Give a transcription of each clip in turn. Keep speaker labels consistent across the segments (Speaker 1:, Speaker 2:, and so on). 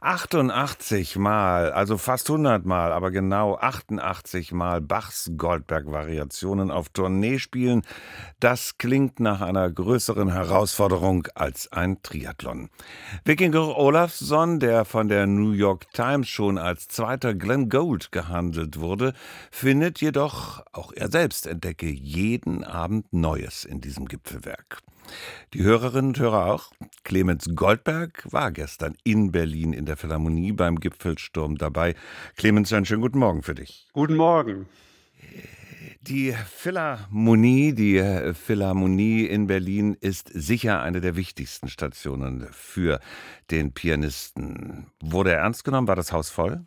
Speaker 1: 88 Mal, also fast 100 Mal, aber genau 88 Mal Bachs Goldberg-Variationen auf Tournee spielen, das klingt nach einer größeren Herausforderung als ein Triathlon. Wikinger Olafsson, der von der New York Times schon als zweiter Glenn Gould gehandelt wurde, findet jedoch, auch er selbst entdecke jeden Abend Neues in diesem Gipfelwerk. Die Hörerinnen und Hörer auch. Clemens Goldberg war gestern in Berlin in der Philharmonie beim Gipfelsturm dabei. Clemens, einen schönen guten Morgen für dich.
Speaker 2: Guten Morgen.
Speaker 1: Die Philharmonie, die Philharmonie in Berlin ist sicher eine der wichtigsten Stationen für den Pianisten. Wurde er ernst genommen? War das Haus voll?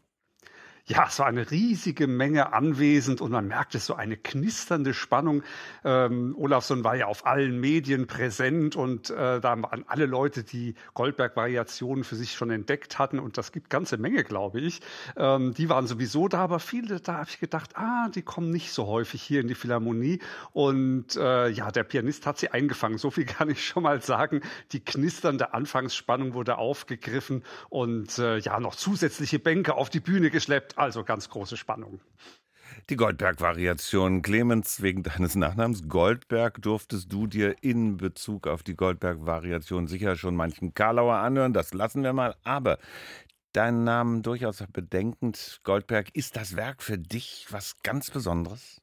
Speaker 2: Ja, es war eine riesige Menge anwesend und man merkte so eine knisternde Spannung. Ähm, Olafsson war ja auf allen Medien präsent und äh, da waren alle Leute, die Goldberg-Variationen für sich schon entdeckt hatten und das gibt ganze Menge, glaube ich. Ähm, die waren sowieso da, aber viele, da habe ich gedacht, ah, die kommen nicht so häufig hier in die Philharmonie und äh, ja, der Pianist hat sie eingefangen. So viel kann ich schon mal sagen. Die knisternde Anfangsspannung wurde aufgegriffen und äh, ja, noch zusätzliche Bänke auf die Bühne geschleppt also ganz große Spannung.
Speaker 1: Die Goldberg-Variation. Clemens, wegen deines Nachnamens Goldberg durftest du dir in Bezug auf die Goldberg-Variation sicher schon manchen Karlauer anhören. Das lassen wir mal. Aber deinen Namen durchaus bedenkend, Goldberg, ist das Werk für dich was ganz Besonderes?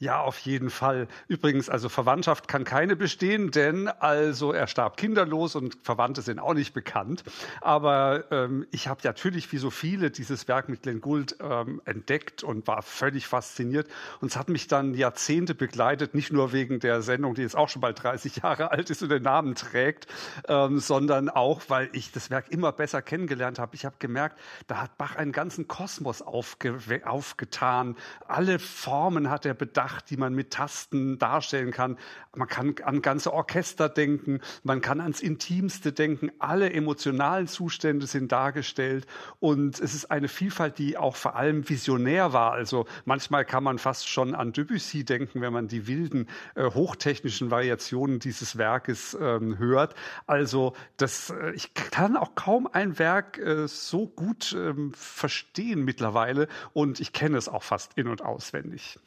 Speaker 2: Ja, auf jeden Fall. Übrigens, also Verwandtschaft kann keine bestehen, denn also er starb kinderlos und Verwandte sind auch nicht bekannt. Aber ähm, ich habe natürlich wie so viele dieses Werk mit Glenn Gould ähm, entdeckt und war völlig fasziniert. Und es hat mich dann Jahrzehnte begleitet, nicht nur wegen der Sendung, die jetzt auch schon bald 30 Jahre alt ist und den Namen trägt, ähm, sondern auch, weil ich das Werk immer besser kennengelernt habe. Ich habe gemerkt, da hat Bach einen ganzen Kosmos aufge aufgetan. Alle Formen hat er bedacht Pracht, die man mit Tasten darstellen kann. Man kann an ganze Orchester denken, man kann ans Intimste denken. Alle emotionalen Zustände sind dargestellt und es ist eine Vielfalt, die auch vor allem visionär war. Also manchmal kann man fast schon an Debussy denken, wenn man die wilden, äh, hochtechnischen Variationen dieses Werkes ähm, hört. Also das, äh, ich kann auch kaum ein Werk äh, so gut ähm, verstehen mittlerweile und ich kenne es auch fast in- und auswendig.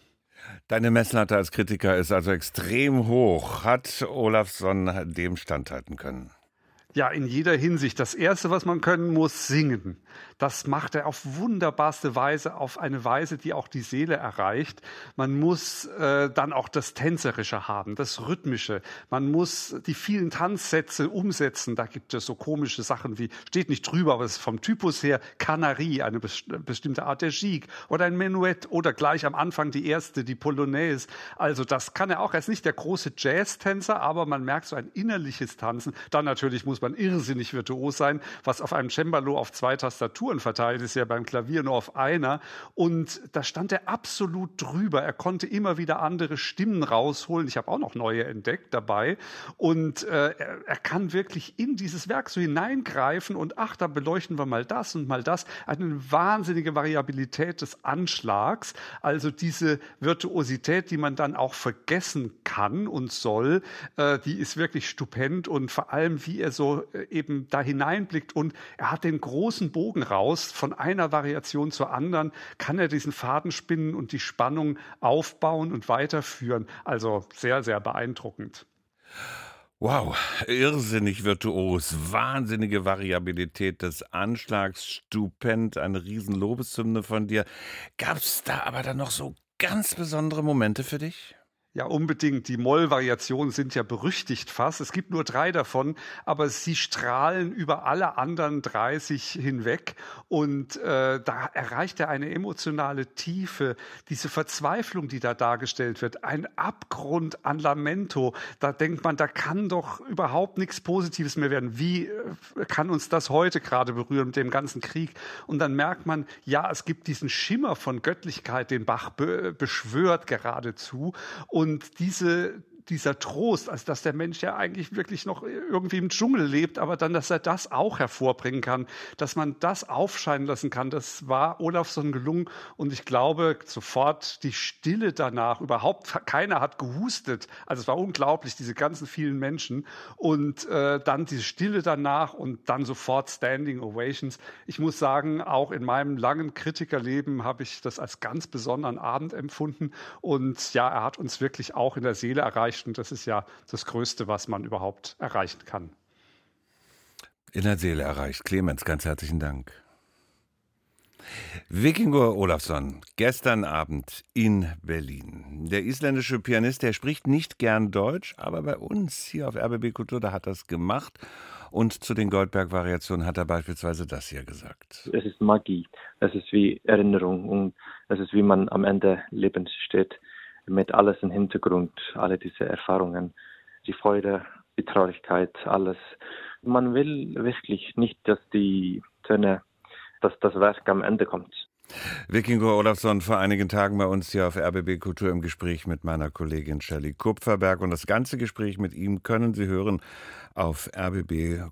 Speaker 1: Deine Messlatte als Kritiker ist also extrem hoch. Hat Olafsson dem standhalten können?
Speaker 2: Ja, in jeder Hinsicht. Das Erste, was man können muss, singen. Das macht er auf wunderbarste Weise, auf eine Weise, die auch die Seele erreicht. Man muss äh, dann auch das Tänzerische haben, das Rhythmische. Man muss die vielen Tanzsätze umsetzen. Da gibt es so komische Sachen wie, steht nicht drüber, aber es ist vom Typus her Canarie, eine bestimmte Art der Gigue oder ein Menuett oder gleich am Anfang die erste, die Polonaise. Also das kann er auch. Er ist nicht der große Jazz-Tänzer, aber man merkt so ein innerliches Tanzen. Dann natürlich muss man irrsinnig virtuos sein, was auf einem Cembalo auf zwei Tastaturen Tastaturen verteilt ist, ja beim Klavier nur auf einer. Und da stand er absolut drüber. Er konnte immer wieder andere Stimmen rausholen. Ich habe auch noch neue entdeckt dabei. Und äh, er, er kann wirklich in dieses Werk so hineingreifen und ach, da beleuchten wir mal das und mal das. Eine wahnsinnige Variabilität des Anschlags. Also diese Virtuosität, die man dann auch vergessen kann und soll, äh, die ist wirklich stupend und vor allem, wie er so äh, eben da hineinblickt und er hat den großen Bogen raus raus, von einer Variation zur anderen, kann er diesen Faden spinnen und die Spannung aufbauen und weiterführen. Also sehr, sehr beeindruckend.
Speaker 1: Wow, irrsinnig virtuos, wahnsinnige Variabilität des Anschlags, stupend, eine riesen Lobeshymne von dir. Gab es da aber dann noch so ganz besondere Momente für dich?
Speaker 2: Ja, unbedingt. Die Moll-Variationen sind ja berüchtigt fast. Es gibt nur drei davon, aber sie strahlen über alle anderen 30 hinweg. Und äh, da erreicht er eine emotionale Tiefe, diese Verzweiflung, die da dargestellt wird, ein Abgrund an Lamento. Da denkt man, da kann doch überhaupt nichts Positives mehr werden. Wie äh, kann uns das heute gerade berühren mit dem ganzen Krieg? Und dann merkt man, ja, es gibt diesen Schimmer von Göttlichkeit, den Bach be beschwört geradezu. Und und diese dieser Trost, also dass der Mensch ja eigentlich wirklich noch irgendwie im Dschungel lebt, aber dann, dass er das auch hervorbringen kann, dass man das aufscheinen lassen kann, das war Olafsson gelungen und ich glaube sofort die Stille danach, überhaupt keiner hat gehustet, also es war unglaublich, diese ganzen vielen Menschen. Und äh, dann diese Stille danach und dann sofort Standing Ovations. Ich muss sagen, auch in meinem langen Kritikerleben habe ich das als ganz besonderen Abend empfunden. Und ja, er hat uns wirklich auch in der Seele erreicht erreicht. Und das ist ja das Größte, was man überhaupt erreichen kann.
Speaker 1: In der Seele erreicht. Clemens, ganz herzlichen Dank. Vikingur Olafsson, gestern Abend in Berlin. Der isländische Pianist, der spricht nicht gern Deutsch, aber bei uns hier auf RBB Kultur, da hat er es gemacht. Und zu den Goldberg-Variationen hat er beispielsweise das hier gesagt.
Speaker 3: Es ist Magie, es ist wie Erinnerung und es ist wie man am Ende Lebens steht mit alles im Hintergrund, alle diese Erfahrungen, die Freude, die Traurigkeit, alles. Man will wirklich nicht, dass die Töne, dass das Werk am Ende kommt.
Speaker 1: Wikinger Olafsson vor einigen Tagen bei uns hier auf RBB Kultur im Gespräch mit meiner Kollegin Shelley Kupferberg. Und das ganze Gespräch mit ihm können Sie hören auf rbbkultur.de.